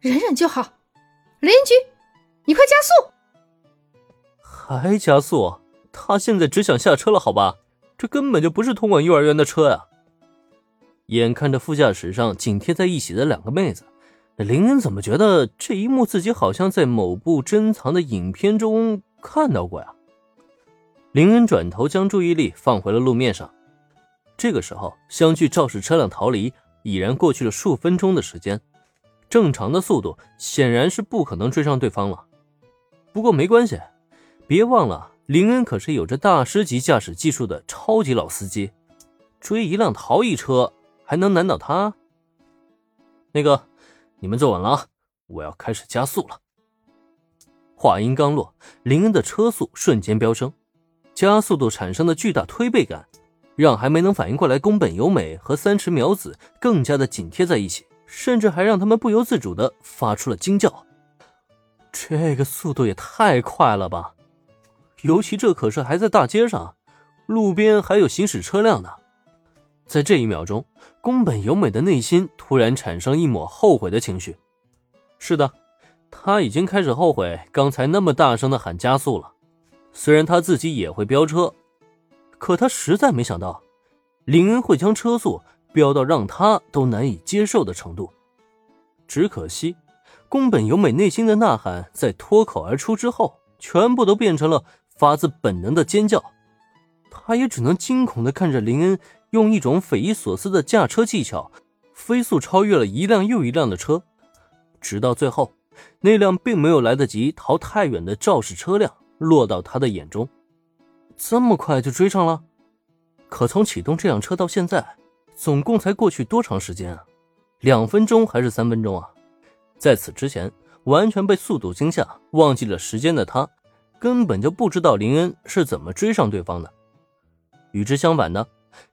忍忍就好。雷云局，你快加速！还加速？他现在只想下车了，好吧？这根本就不是通往幼儿园的车呀！眼看着副驾驶上紧贴在一起的两个妹子，林恩怎么觉得这一幕自己好像在某部珍藏的影片中看到过呀？林恩转头将注意力放回了路面上。这个时候，相距肇事车辆逃离已然过去了数分钟的时间，正常的速度显然是不可能追上对方了。不过没关系，别忘了林恩可是有着大师级驾驶技术的超级老司机，追一辆逃逸车还能难倒他？那个，你们坐稳了啊，我要开始加速了。话音刚落，林恩的车速瞬间飙升。加速度产生的巨大推背感，让还没能反应过来宫本由美和三池苗子更加的紧贴在一起，甚至还让他们不由自主的发出了惊叫。这个速度也太快了吧！尤其这可是还在大街上，路边还有行驶车辆呢。在这一秒钟，宫本由美的内心突然产生一抹后悔的情绪。是的，他已经开始后悔刚才那么大声的喊加速了。虽然他自己也会飙车，可他实在没想到，林恩会将车速飙到让他都难以接受的程度。只可惜，宫本由美内心的呐喊在脱口而出之后，全部都变成了发自本能的尖叫。他也只能惊恐地看着林恩用一种匪夷所思的驾车技巧，飞速超越了一辆又一辆的车，直到最后，那辆并没有来得及逃太远的肇事车辆。落到他的眼中，这么快就追上了？可从启动这辆车到现在，总共才过去多长时间啊？两分钟还是三分钟啊？在此之前，完全被速度惊吓，忘记了时间的他，根本就不知道林恩是怎么追上对方的。与之相反的，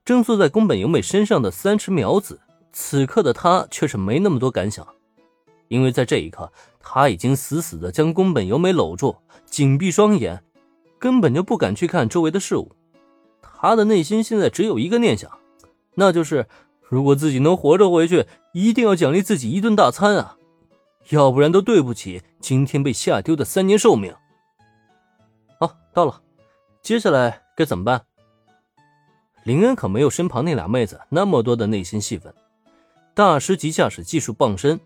正坐在宫本由美身上的三池苗子，此刻的他却是没那么多感想，因为在这一刻，他已经死死的将宫本由美搂住。紧闭双眼，根本就不敢去看周围的事物。他的内心现在只有一个念想，那就是如果自己能活着回去，一定要奖励自己一顿大餐啊！要不然都对不起今天被吓丢的三年寿命。好，到了，接下来该怎么办？林恩可没有身旁那俩妹子那么多的内心戏份。大师级驾驶技术傍身，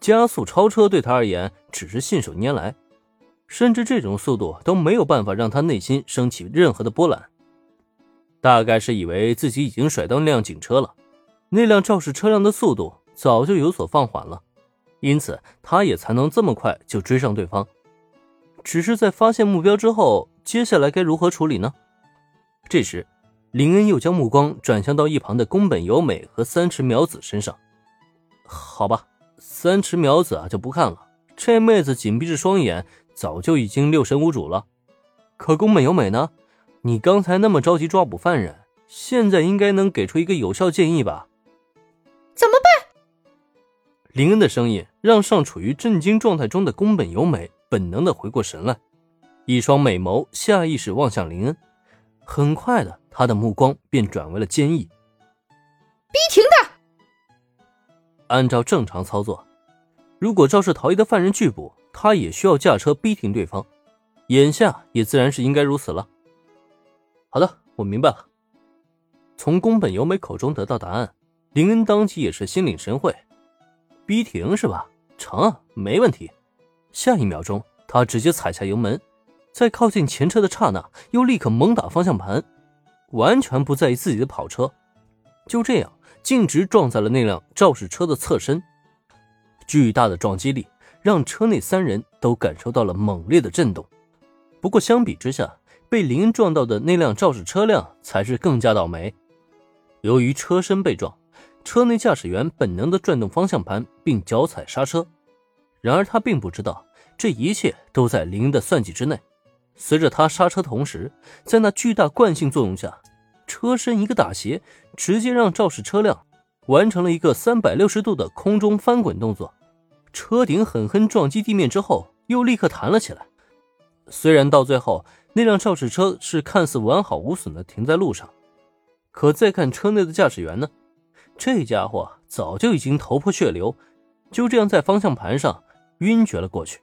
加速超车对他而言只是信手拈来。甚至这种速度都没有办法让他内心升起任何的波澜，大概是以为自己已经甩到那辆警车了，那辆肇事车辆的速度早就有所放缓了，因此他也才能这么快就追上对方。只是在发现目标之后，接下来该如何处理呢？这时，林恩又将目光转向到一旁的宫本由美和三池苗子身上。好吧，三池苗子啊就不看了，这妹子紧闭着双眼。早就已经六神无主了，可宫本由美呢？你刚才那么着急抓捕犯人，现在应该能给出一个有效建议吧？怎么办？林恩的声音让尚处于震惊状态中的宫本由美本能的回过神来，一双美眸下意识望向林恩，很快的，他的目光便转为了坚毅。逼停他！按照正常操作，如果肇事逃逸的犯人拒捕。他也需要驾车逼停对方，眼下也自然是应该如此了。好的，我明白了。从宫本由美口中得到答案，林恩当即也是心领神会。逼停是吧？成，没问题。下一秒钟，他直接踩下油门，在靠近前车的刹那，又立刻猛打方向盘，完全不在意自己的跑车，就这样径直撞在了那辆肇事车的侧身，巨大的撞击力。让车内三人都感受到了猛烈的震动。不过相比之下，被林撞到的那辆肇事车辆才是更加倒霉。由于车身被撞，车内驾驶员本能的转动方向盘并脚踩刹车。然而他并不知道，这一切都在林的算计之内。随着他刹车同时，在那巨大惯性作用下，车身一个打斜，直接让肇事车辆完成了一个三百六十度的空中翻滚动作。车顶狠狠撞击地面之后，又立刻弹了起来。虽然到最后那辆肇事车是看似完好无损的停在路上，可再看车内的驾驶员呢？这家伙早就已经头破血流，就这样在方向盘上晕厥了过去。